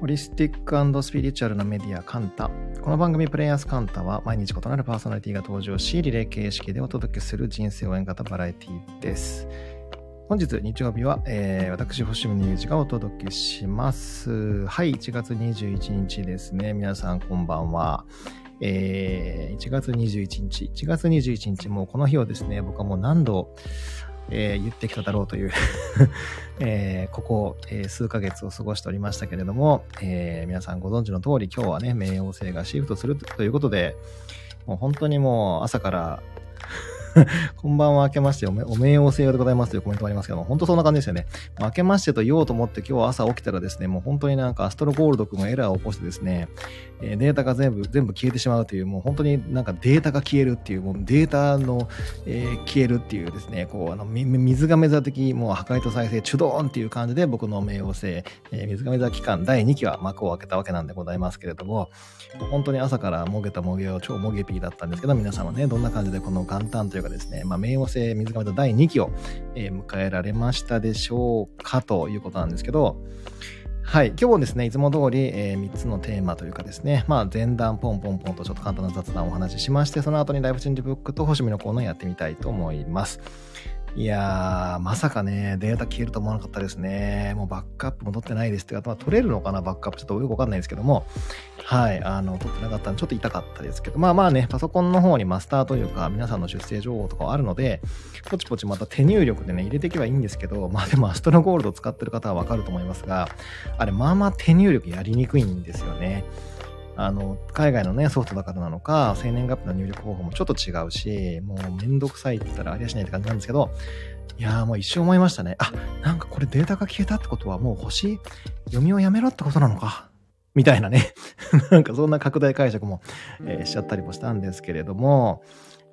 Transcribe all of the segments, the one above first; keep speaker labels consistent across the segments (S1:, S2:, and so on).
S1: ホリスティックスピリチュアルなメディアカンタ。この番組プレイヤースカンタは毎日異なるパーソナリティが登場し、リレー形式でお届けする人生応援型バラエティです。本日日曜日は、えー、私、星見裕二がお届けします。はい、1月21日ですね。皆さんこんばんは。えー、1月21日。1月21日、もうこの日をですね、僕はもう何度、えー、言ってきただろうという えー、ここ、えー、数ヶ月を過ごしておりましたけれども、えー、皆さんご存知の通り今日はね、冥王星がシフトするということで、もう本当にもう朝から こんばんは、明けましておめ、おめおせよでございますというコメントもありますけども、本当そんな感じですよね。明けましてと言おうと思って今日朝起きたらですね、もう本当になんかアストロゴールド君がエラーを起こしてですね、えー、データが全部、全部消えてしまうという、もう本当になんかデータが消えるっていう、もうデータの、えー、消えるっていうですね、こう、あの、水亀座的、もう破壊と再生、チュドーンっていう感じで僕の冥王星、えー、水亀座期間第2期は幕を開けたわけなんでございますけれども、本当に朝からもげたもげを超もげピーだったんですけど、皆さんはね、どんな感じでこの元旦というがですね、まあ、冥王星水亀座第2期を、えー、迎えられましたでしょうかということなんですけど、はい。今日もですね、いつも通り、えー、3つのテーマというかですね、まあ、前段ポンポンポンとちょっと簡単な雑談をお話ししまして、その後にライフチェンジブックと星見のコーナーやってみたいと思います。いやー、まさかね、データ消えると思わなかったですね。もうバックアップも取ってないですっていうか、まあ、取れるのかな、バックアップ。ちょっとよくわかんないですけども、はい、あの、取ってなかったんで、ちょっと痛かったですけど、まあまあね、パソコンの方にマスターというか、皆さんの出生情報とかはあるので、ポチポチまた手入力でね、入れていけばいいんですけど、まあでもアストロゴールド使ってる方はわかると思いますが、あれ、まあまあ手入力やりにくいんですよね。あの、海外のね、ソフトだからなのか、生年月日の入力方法もちょっと違うし、もうめんどくさいって言ったらありゃしないって感じなんですけど、いやーもう一瞬思いましたね。あ、なんかこれデータが消えたってことはもう星読みをやめろってことなのか。みたいなね。なんかそんな拡大解釈も、えー、しちゃったりもしたんですけれども、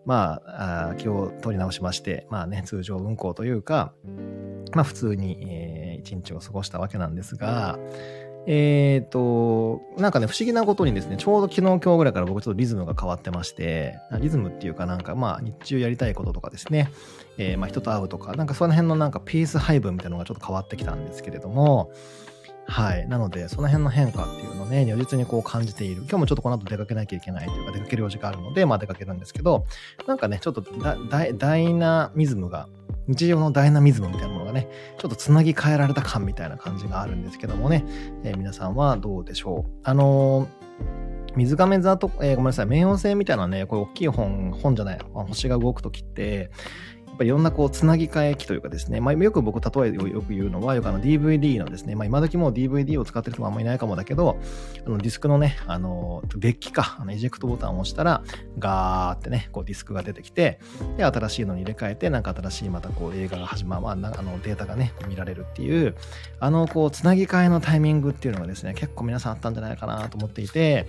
S1: まあ、あ今日取り直しまして、まあね、通常運行というか、まあ普通に、えー、一日を過ごしたわけなんですが、えっ、ー、と、なんかね、不思議なことにですね、ちょうど昨日今日ぐらいから僕ちょっとリズムが変わってまして、リズムっていうかなんかまあ日中やりたいこととかですね、えー、まあ人と会うとか、なんかその辺のなんかピース配分みたいなのがちょっと変わってきたんですけれども、はい。なので、その辺の変化っていうのをね、如実にこう感じている。今日もちょっとこの後出かけなきゃいけないというか、出かける用事があるので、まあ出かけるんですけど、なんかね、ちょっとダイナミズムが日常のダイナミズムみたいなものがね、ちょっとつなぎ替えられた感みたいな感じがあるんですけどもね、えー、皆さんはどうでしょう？あのー、水亀座と、えー、ごめんなさい、冥王星みたいなね、これ大きい本、本じゃない、星が動くときって、やっぱりいろんなこう、つなぎ替え機というかですね、まあ、よく僕、例えをよく言うのは、よくあの DVD のですね、まあ、今時もう DVD を使ってる人もあんまりいないかもだけど、あのディスクのね、あの、デッキか、あのエジェクトボタンを押したら、ガーってね、こうディスクが出てきて、で、新しいのに入れ替えて、なんか新しいまたこう映画が始まる、まあ、あのデータがね、見られるっていう、あの、こう、つなぎ替えのタイミングっていうのがですね、結構皆さんあったんじゃないかなと思っていて、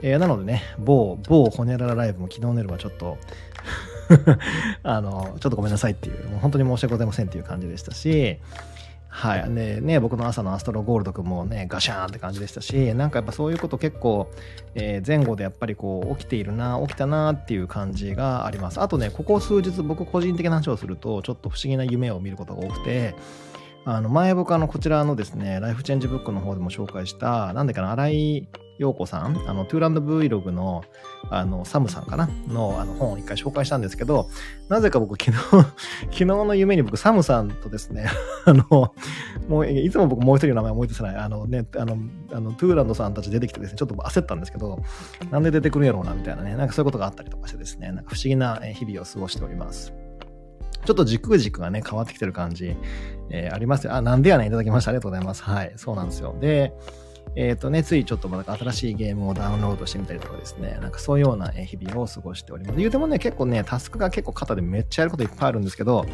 S1: えー、なのでね、某、某ホネララライブも昨日の夜はちょっと あの、ちょっとごめんなさいっていう、もう本当に申し訳ございませんっていう感じでしたし、はい。で、ね、僕の朝のアストロゴールド君もね、ガシャーンって感じでしたし、なんかやっぱそういうこと結構、えー、前後でやっぱりこう、起きているな、起きたなっていう感じがあります。あとね、ここ数日僕個人的な話をすると、ちょっと不思議な夢を見ることが多くて、あの、前僕あの、こちらのですね、ライフチェンジブックの方でも紹介した、なんだっけな、新井陽子さん、あの、トゥーランド Vlog の、あの、サムさんかな？の、あの、本を一回紹介したんですけど、なぜか僕昨日 昨日の夢に僕、サムさんとですね、あの、もう、いつも僕もう一人の名前思い出せない、あのね、あの、あの、トゥーランドさんたち出てきてですね、ちょっと焦ったんですけど、なんで出てくるんやろうな、みたいなね、なんかそういうことがあったりとかしてですね、なんか不思議な日々を過ごしております。ちょっと軸軸がね、変わってきてる感じ、えー、あります。あ、なんでやねんいただきました。ありがとうございます。はい、そうなんですよ。で、えっ、ー、とね、ついちょっとまた新しいゲームをダウンロードしてみたりとかですね、なんかそういうような日々を過ごしております。言うてもね、結構ね、タスクが結構肩でめっちゃやることいっぱいあるんですけど、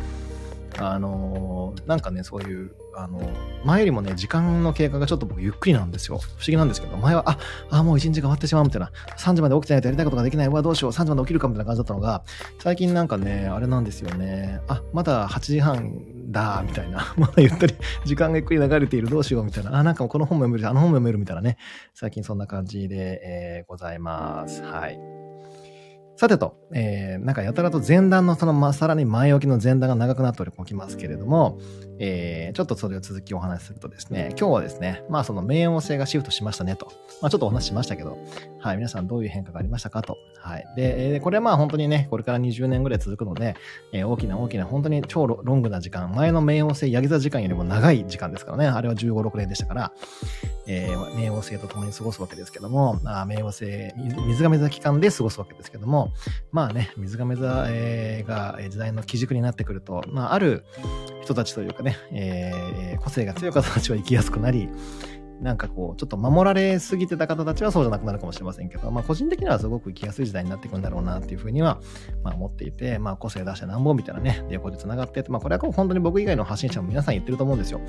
S1: あのー、なんかね、そういう、あのー、前よりもね、時間の経過がちょっと僕ゆっくりなんですよ。不思議なんですけど、前は、あ、あ、もう一日が終わってしまうみたいな、3時まで起きてないとやりたいことができない、うわ、どうしよう、3時まで起きるかみたいな感じだったのが、最近なんかね、あれなんですよね、あ、まだ8時半だ、みたいな、まだゆったり時間がゆっくり流れている、どうしようみたいな、あ、なんかこの本も読めるあの本も読めるみたいなね、最近そんな感じで、えー、ございます。はい。さてと、えー、なんかやたらと前段のその、ま、さらに前置きの前段が長くなっておりますけれども、えー、ちょっとそれを続きお話しするとですね、今日はですね、まあその冥王星がシフトしましたねと、まあちょっとお話ししましたけど、はい、皆さんどういう変化がありましたかと。はい。で、えー、これはまあ本当にね、これから20年ぐらい続くので、えー、大きな大きな本当に超ロングな時間、前の冥王星ヤギ座時間よりも長い時間ですからね、あれは15、6年でしたから、えー、冥王星と共に過ごすわけですけども、あ冥王星、水亀座期間で過ごすわけですけども、まあね、水亀座、えー、が時代の基軸になってくると、まあ、ある人たちというかね、えー、個性が強い方たちは生きやすくなり、なんかこう、ちょっと守られすぎてた方たちはそうじゃなくなるかもしれませんけど、まあ個人的にはすごく生きやすい時代になっていくんだろうなっていうふうには、まあ思っていて、まあ個性出してなんぼみたいなね、横で繋がって、まあこれは本当に僕以外の発信者も皆さん言ってると思うんですよ。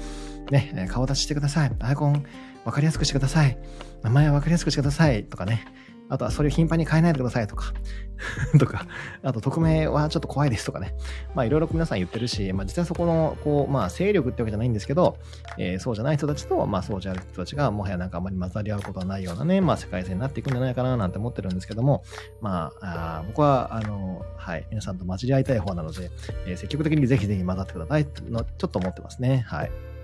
S1: ね、顔出ししてください。アイコン分かりやすくしてください。名前分かりやすくしてください。とかね。あとはそれを頻繁に変えないでくださいとか とか、あと匿名はちょっと怖いですとかね。まあいろいろ皆さん言ってるし、まあ実際そこの、こう、まあ勢力ってわけじゃないんですけど、えー、そうじゃない人たちと、まあそうじゃない人たちがもはやなんかあまり混ざり合うことはないようなね、まあ世界線になっていくんじゃないかななんて思ってるんですけども、まあ、あ僕は、あの、はい、皆さんと混じり合いたい方なので、えー、積極的にぜひぜひ混ざってくださいの、ちょっと思ってますね。はい。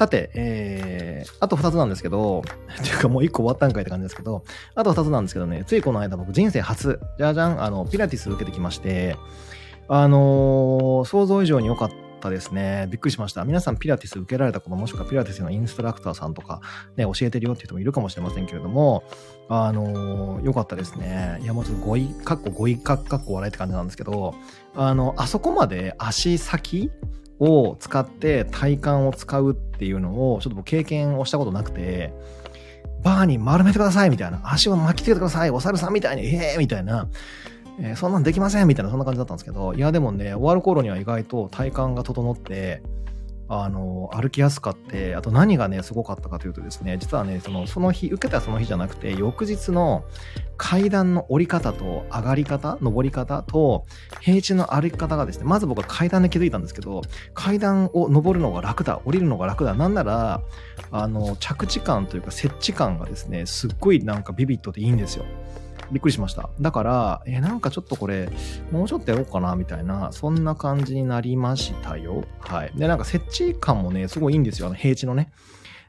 S1: さて、えー、あと2つなんですけど、っていうかもう1個終わったんかいって感じですけど、あと2つなんですけどね、ついこの間僕人生初、じゃじゃん、あの、ピラティス受けてきまして、あのー、想像以上に良かったですね。びっくりしました。皆さんピラティス受けられたこともしくはピラティスのインストラクターさんとかね、教えてるよっていう人もいるかもしれませんけれども、あのー、良かったですね。いや、もうちょっと語彙、かっこ語彙かっこ笑いって感じなんですけど、あの、あそこまで足先を使って体幹を使うっていうのをちょっと僕経験をしたことなくて、バーに丸めてくださいみたいな、足を巻きつけてください、お猿さんみたいに、ええー、みたいな、えー、そんなんできませんみたいな、そんな感じだったんですけど、いやでもね、終わる頃には意外と体幹が整って、あの、歩きやすかって、あと何がね、すごかったかというとですね、実はね、その、その日、受けたその日じゃなくて、翌日の階段の降り方と上がり方、登り方と、平地の歩き方がですね、まず僕は階段で気づいたんですけど、階段を登るのが楽だ、降りるのが楽だ、なんなら、あの、着地感というか、設置感がですね、すっごいなんかビビッドでいいんですよ。びっくりしました。だから、え、なんかちょっとこれ、もうちょっとやろうかな、みたいな、そんな感じになりましたよ。はい。で、なんか設置感もね、すごいいいんですよ。あの、平地のね。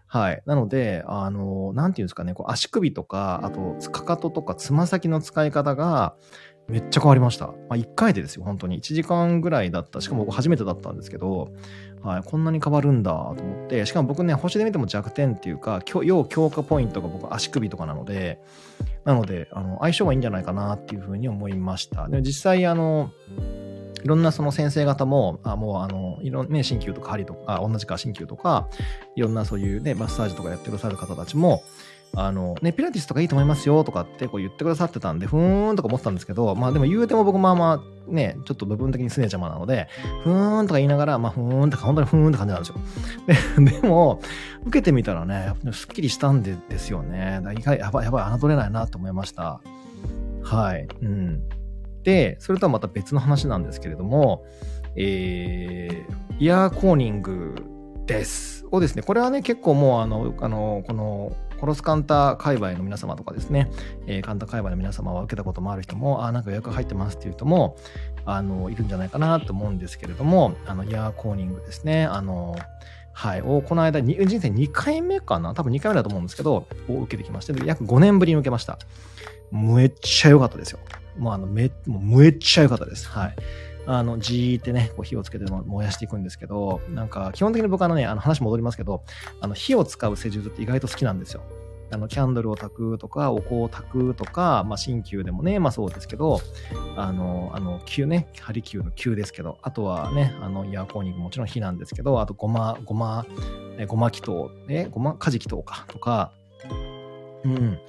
S1: はい。なので、あの、なんていうんですかね、こう足首とか、あと、かかととか、つま先の使い方が、めっちゃ変わりました。まあ、1回でですよ、本当に。1時間ぐらいだった。しかも僕初めてだったんですけど、はい、こんなに変わるんだと思って、しかも僕ね、星で見ても弱点っていうか、要強化ポイントが僕足首とかなので、なので、あの、相性はいいんじゃないかなっていうふうに思いました。で実際、あの、いろんなその先生方も、あもうあの、いろんなね、鍼灸とか針とか、同じか鍼灸とか、いろんなそういうね、マッサージとかやってくださる方たちも、あの、ね、ピラティスとかいいと思いますよとかってこう言ってくださってたんで、ふーんとか思ってたんですけど、まあでも言うても僕まあまあね、ちょっと部分的にすねちゃまなので、ふーんとか言いながら、まあふーんとか本当にふーんって感じなんですよ。ででも、受けてみたらね、すっきりしたんでですよね。意外、やばいやばい、侮れないなと思いました。はい。うん。で、それとはまた別の話なんですけれども、えー、イヤーコーニングです。をですね、これはね、結構もうあの、あの、この、殺すカンタ界隈の皆様とかですね、えー、カンタ界隈の皆様は受けたこともある人も、あ、なんか予約入ってますっていう人も、あの、いるんじゃないかなと思うんですけれども、あの、イヤーコーニングですね、あの、はい、をこの間、人生2回目かな？多分2回目だと思うんですけど、を受けてきまして、約5年ぶりに受けました。めっちゃ良かったですよ。もうあの、め、もうめっちゃ良かったです。はい。あの、じーってね、こう火をつけて燃やしていくんですけど、なんか、基本的に僕あのね、あの話戻りますけど、あの、火を使う施術って意外と好きなんですよ。あの、キャンドルを炊くとか、お香を炊くとか、まあ、鍼灸でもね、まあそうですけど、あの、あの、灸ね、針灸の灸ですけど、あとはね、あの、イヤーコーニングもちろん火なんですけど、あとごま、ごま、えごま祈祷、え、ごま、カジ祈祷か、とか、うん。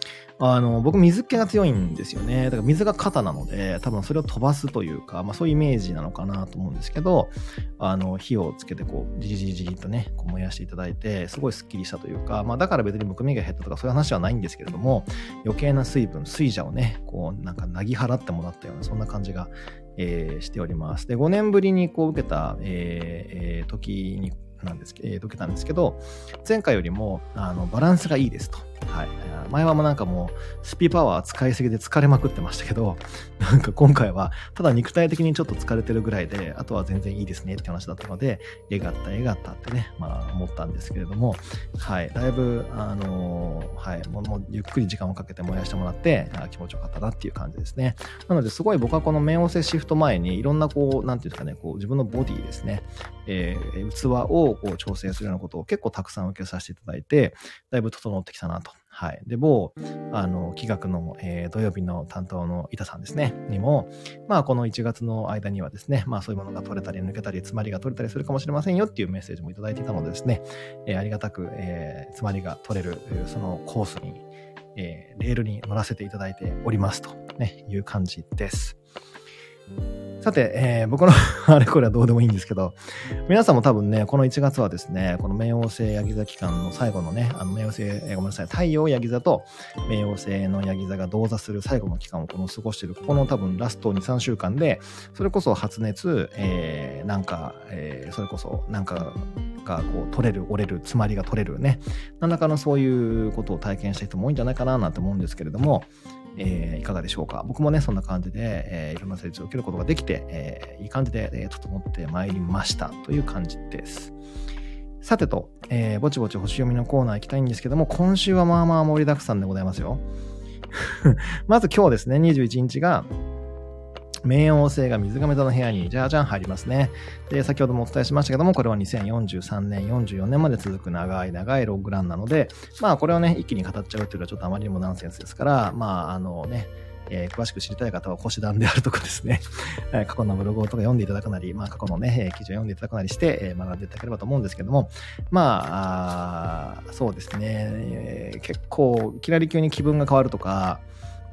S1: あの、僕水気が強いんですよね。だから水が肩なので、多分それを飛ばすというか、まあそういうイメージなのかなと思うんですけど、あの、火をつけてこう、じりじりじりとね、こう燃やしていただいて、すごいスッキリしたというか、まあだから別にむくみが減ったとかそういう話はないんですけれども、余計な水分、水蛇をね、こう、なんかなぎ払ってもらったような、そんな感じが、えー、しております。で、5年ぶりにこう受けた、えー、えー、時になんですけど、えー、受けたんですけど、前回よりも、あの、バランスがいいですと。はい。前はもうなんかもう、スピーパワー使いすぎで疲れまくってましたけど、なんか今回は、ただ肉体的にちょっと疲れてるぐらいで、あとは全然いいですねって話だったので、えがった、えがったってね、まあ思ったんですけれども、はい。だいぶ、あのー、はい。もうゆっくり時間をかけて燃やしてもらって、気持ちよかったなっていう感じですね。なので、すごい僕はこの冥王星シフト前に、いろんなこう、なんていうんですかね、こう自分のボディですね、えー、器をこう調整するようなことを結構たくさん受けさせていただいて、だいぶ整ってきたなと。はい。で、某、あの、企画の、えー、土曜日の担当の板さんですね、にも、まあ、この1月の間にはですね、まあ、そういうものが取れたり抜けたり、詰まりが取れたりするかもしれませんよっていうメッセージもいただいていたのでですね、えー、ありがたく、えー、詰まりが取れる、そのコースに、え、レールに乗らせていただいておりますと、ね、いう感じです。さて、えー、僕の あれこれはどうでもいいんですけど、皆さんも多分ね、この1月はですね、この冥王星ヤギ座期間の最後のね、あの冥王星、えー、ごめんなさい、太陽ヤギ座と冥王星のヤギ座が同座する最後の期間をこの過ごしている、この多分ラスト2、3週間で、それこそ発熱、えー、なんか、えー、それこそなんかがこう取れる、折れる、詰まりが取れるね、何らかのそういうことを体験した人も多いんじゃないかななんて思うんですけれども、えー、いかがでしょうか？僕もね、そんな感じで、えー、いろんな成長を受けることができて、えー、いい感じで、えー、整ってまいりましたという感じです。さてと、えー、ぼちぼち星読みのコーナー行きたいんですけども、今週はまあまあ盛りだくさんでございますよ。まず今日ですね、21日が、冥王星が水亀座の部屋にじゃあじゃん入りますね。で、先ほどもお伝えしましたけども、これは2043年、44年まで続く長い長いロッグランなので、まあこれをね、一気に語っちゃうっていうのはちょっとあまりにもナンセンスですから、まああのね、えー、詳しく知りたい方は星団であるとかですね、過去のブログとか読んでいただくなり、まあ過去のね、記事を読んでいただくなりして、え、学んでいただければと思うんですけども、まあ、あそうですね、えー、結構いきなり急に気分が変わるとか、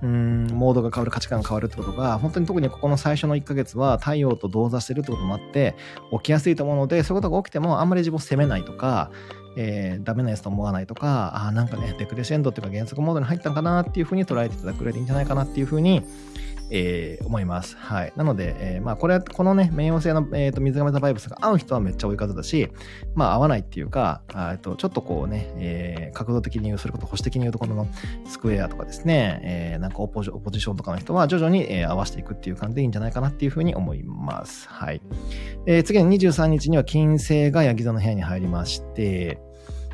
S1: うん、モードが変わる、価値観が変わるってことが、本当に特にここの最初の1ヶ月は太陽と同座してるってこともあって、起きやすいと思うので、そういうことが起きてもあんまり自分を責めないとか、えー、ダメなやつと思わないとか、あなんかね、デクレシェンドっていうか減速モードに入ったんかなっていうふうに捉えていただくれでいいんじゃないかなっていうふうに、えー、思います。はい。なので、えー、まあ、これ、このね、冥王星の、えーと、水亀座バイブスが合う人はめっちゃ追い風だし、まあ、合わないっていうか、えと、ちょっとこうね、えー、角度的に言う、それこそ保守的に言うとこのスクエアとかですね、えー、なんかオポジションとかの人は徐々に、えー、合わせていくっていう感じでいいんじゃないかなっていうふうに思います。はい。えー、次に23日には金星がヤギ座の部屋に入りまして、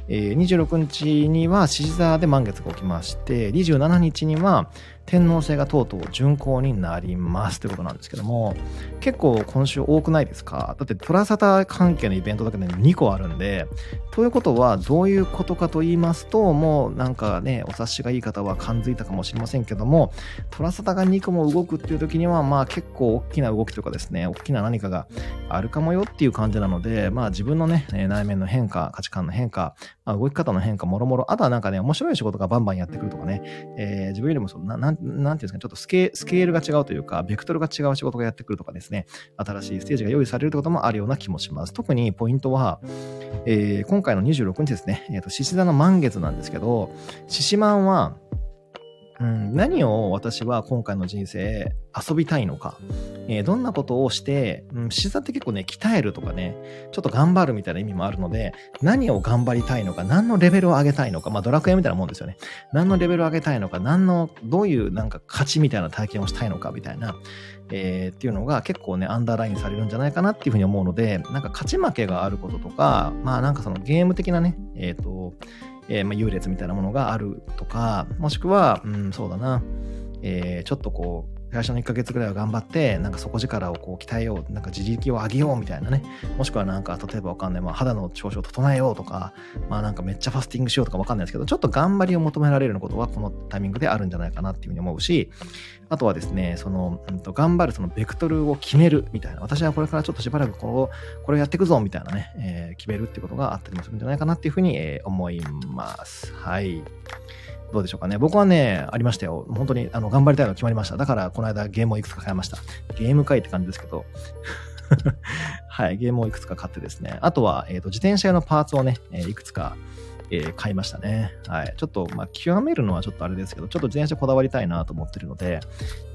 S1: えー、26日には獅子座で満月が起きまして、27日には天皇制がとうとう巡行になりますということなんですけども、結構今週多くないですか？だってトラサタ関係のイベントだけで2個あるんで、ということはどういうことかと言いますと、もうなんかね、お察しがいい方は感づいたかもしれませんけども、トラサタが2個も動くっていう時には、まあ結構大きな動きとかですね、大きな何かがあるかもよっていう感じなので、まあ自分のね、内面の変化、価値観の変化、まあ、動き方の変化、もろもろ、あとはなんかね、面白い仕事がバンバンやってくるとかね、えー、自分よりもそのな、なん、なんていうんですかね、ちょっとスケスケールが違うというか、ベクトルが違う仕事がやってくるとかですね、新しいステージが用意されるってこともあるような気もします。特にポイントは、えー、今回の26日ですね、えっ、ー、と、獅子座の満月なんですけど、獅子満は、うん、何を私は今回の人生遊びたいのか、えー、どんなことをして、うん、視座って結構ね、鍛えるとかね、ちょっと頑張るみたいな意味もあるので、何を頑張りたいのか、何のレベルを上げたいのか、まあドラクエみたいなもんですよね。何のレベルを上げたいのか、何の、どういうなんか勝ちみたいな体験をしたいのかみたいな、えー、っていうのが結構ね、アンダーラインされるんじゃないかなっていうふうに思うので、なんか勝ち負けがあることとか、まあなんかそのゲーム的なね、えっ、ー、と、えー、まあ、優劣みたいなものがあるとか、もしくは、うん、そうだな、えー、ちょっとこう、最初の1ヶ月ぐらいは頑張って、なんか底力をこう鍛えよう、なんか自力を上げようみたいなね。もしくはなんか、例えばわかんない、まあ肌の調子を整えようとか、まあなんかめっちゃファスティングしようとかわかんないですけど、ちょっと頑張りを求められることはこのタイミングであるんじゃないかなっていうふうに思うし、あとはですね、その、うんと、頑張るそのベクトルを決めるみたいな、私はこれからちょっとしばらくこれこれをやっていくぞみたいなね、えー、決めるってことがあったりもするんじゃないかなっていうふうに、えー、思います。はい。どうでしょうかね。僕はね、ありましたよ。本当にあの頑張りたいの決まりました。だから、この間ゲームをいくつか買いました。ゲーム会って感じですけど。はい、ゲームをいくつか買ってですね。あとは、えっ、ー、と、自転車用のパーツをね、えー、いくつか、えー、買いましたね。はい。ちょっと、まあ、極めるのはちょっとあれですけど、ちょっと自転車こだわりたいなと思ってるので、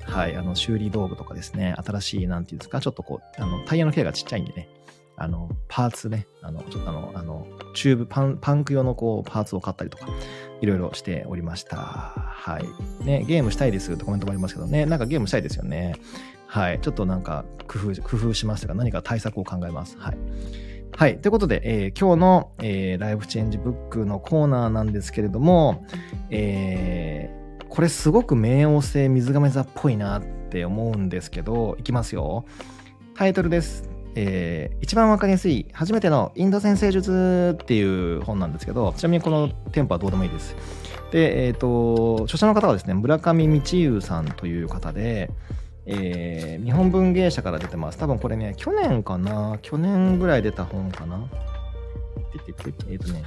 S1: はい、あの、修理道具とかですね、新しい、なんていうんですか、ちょっとこう、あの、タイヤの径がちっちゃいんでね、あの、パーツね、あの、ちょっとあの、あの、チューブ、パン、パンク用のこう、パーツを買ったりとか、いろいろしておりました。はい。ね、ゲームしたいですってコメントもありますけどね、なんかゲームしたいですよね。はい。ちょっとなんか工夫、工夫しますが、何か対策を考えます。はい。はい。ということで、えー、今日の、えー、ライフチェンジブックのコーナーなんですけれども、えー、これすごく冥王星水亀座っぽいなって思うんですけど、いきますよ。タイトルです。えー、一番わかりやすい、初めてのインド先生術っていう本なんですけど、ちなみにこの店舗はどうでもいいです。で、えっ、ー、と、著者の方はですね、村上道優さんという方で、えー、日本文芸社から出てます。多分これね、去年かな？去年ぐらい出た本かな？えっ、ー、とね、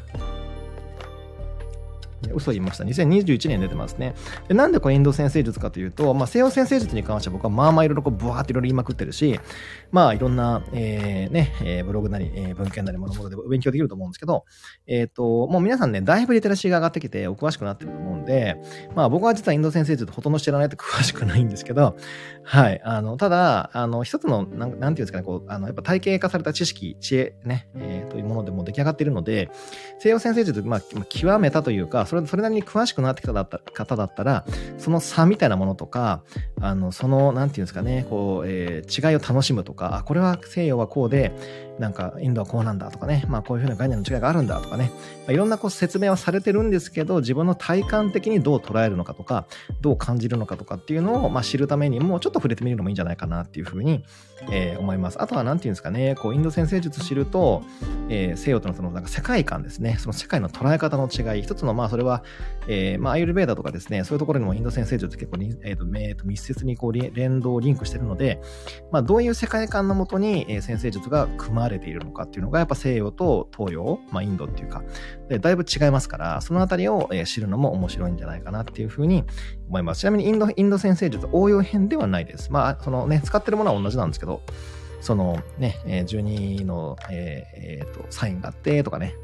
S1: 嘘言いました。2021年出てますね。でなんでこれインド先生術かというと、まあ、西洋先生術に関しては僕はまあまあいろいろこうブワーっていろいろ言いまくってるし、まあいろんな、えー、ね、えー、ブログなり、えー、文献なりものもので勉強できると思うんですけど、えっ、ー、と、もう皆さんね、だいぶリテラシーが上がってきてお詳しくなってると思うんで、まあ僕は実はインド先生術ほとんど知らないと 詳しくないんですけど、はい。あの、ただ、あの、一つの、なんなんていうんですかね、こう、あの、やっぱ体系化された知識、知恵ね、えー、というものでも出来上がっているので、西洋先生術、まあ、極めたというか、それ、それなりに詳しくなってきた方だったら、その差みたいなものとか、あの、その、なんていうんですかね、こう、えー、違いを楽しむとか、あ、これは西洋はこうで、なんかインドはこうなんだとかね、まあこういうふうな概念の違いがあるんだとかね、まあ、いろんなこう説明はされてるんですけど、自分の体感的にどう捉えるのかとか、どう感じるのかとかっていうのを、まあ、知るためにも、ちょっと触れてみるのもいいんじゃないかなっていうふうに、えー、思います。あとは何て言うんですかね、こうインド先生術知ると、えー、西洋とのそのなんか世界観ですね、その世界の捉え方の違い、一つのまあそれは、えー、まあアイルベーダとかですね、そういうところにもインド先生術結構に、えーとえー、と密接にこう連動、リンクしてるので、まあどういう世界観のもとに、えー、先生術が組まれているのかっていうのがやっぱ西洋と東洋、まあインドっていうか、でだいぶ違いますから、そのあたりを、え、知るのも面白いんじゃないかなっていうふうに思います。ちなみにインド、インド先生術応用編ではないです。まあ、そのね、使ってるものは同じなんですけど、そのね、12の、えー、えー、とサインがあってとかね、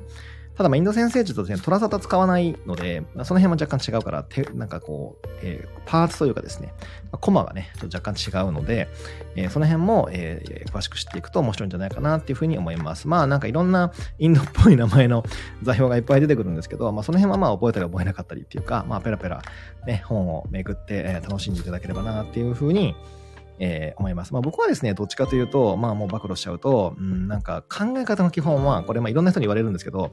S1: ただ、まインド先生術とですね、トラサタ使わないので、その辺も若干違うから、てなんかこう、えー、パーツというかですね、コマがね、ちょっと若干違うので、えー、その辺も、えー、詳しく知っていくと面白いんじゃないかなっていうふうに思います。まあ、なんかいろんなインドっぽい名前の座標がいっぱい出てくるんですけど、まあ、その辺はまあ、覚えたり覚えなかったりっていうか、まあ、ペラペラ、ね、本をめくって、え楽しんでいただければなっていうふうに、えー、思います。まあ僕はですね、どっちかというと、まあもう暴露しちゃうと、うん、なんか考え方の基本は、これまあいろんな人に言われるんですけど、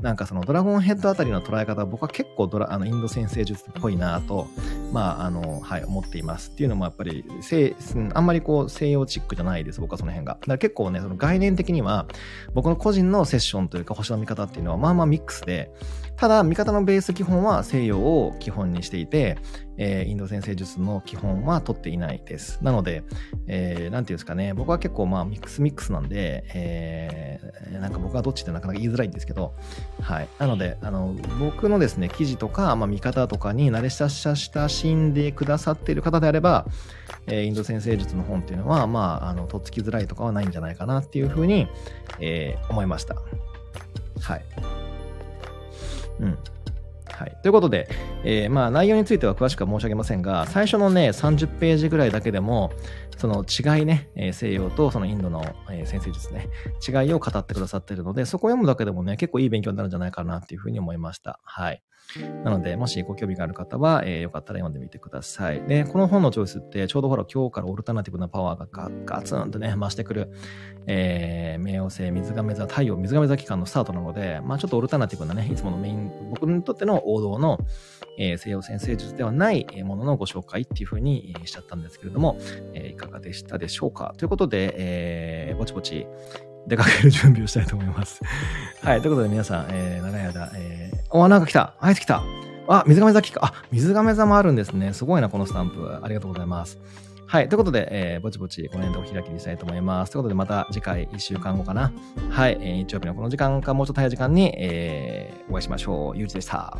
S1: なんかそのドラゴンヘッドあたりの捉え方は僕は結構ドラあのインド先生術っぽいなと、まああの、はい、思っています。っていうのもやっぱり、西あんまりこう西洋チックじゃないです、僕はその辺が。だから結構ね、その概念的には、僕の個人のセッションというか星の見方っていうのはまあまあミックスで、ただ、見方のベース基本は西洋を基本にしていて、えー、インド先生術の基本は取っていないです。なので、えー、なんていうんですかね、僕は結構まあミックスミックスなんで、えー、なんか僕はどっちってなかなか言いづらいんですけど、はい。なので、あの、僕のですね、記事とか、まあ見方とかに慣れ親ししんでくださっている方であれば、えー、インド先生術の本っていうのは、まあ、あの、とっつきづらいとかはないんじゃないかなっていうふうに、えー、思いました。はい。うん。はい。ということで、えー、まあ内容については詳しくは申し上げませんが、最初のね、30ページぐらいだけでも、その違いね、え西洋とそのインドの、え先生術ね、違いを語ってくださっているので、そこを読むだけでもね、結構いい勉強になるんじゃないかなっていうふうに思いました。はい。なので、もしご興味がある方は、えー、よかったら読んでみてください。で、この本のチョイスって、ちょうどほら、今日からオルタナティブなパワーがガガツンとね、増してくる、えー、冥王星、水亀座、太陽、水亀座期間のスタートなので、まあちょっとオルタナティブなね、いつものメイン、僕にとっての王道の、えー、西洋先生術ではないもののご紹介っていう風にしちゃったんですけれども、えー、いかがでしたでしょうか？ということで、えー、ぼちぼち、出かける準備をしたいと思います。はい。ということで皆さん、えー、長い間、えー、お、なんか来たあいつ来たあ、水亀座来たあ、水亀座もあるんですね。すごいな、このスタンプ。ありがとうございます。はい。ということで、えー、ぼちぼちこの辺でお開きにしたいと思います。ということで、また次回1週間後かな。はい。えー、日曜日のこの時間か、もうちょっと早い時間に、えー、お会いしましょう。ゆうちでした。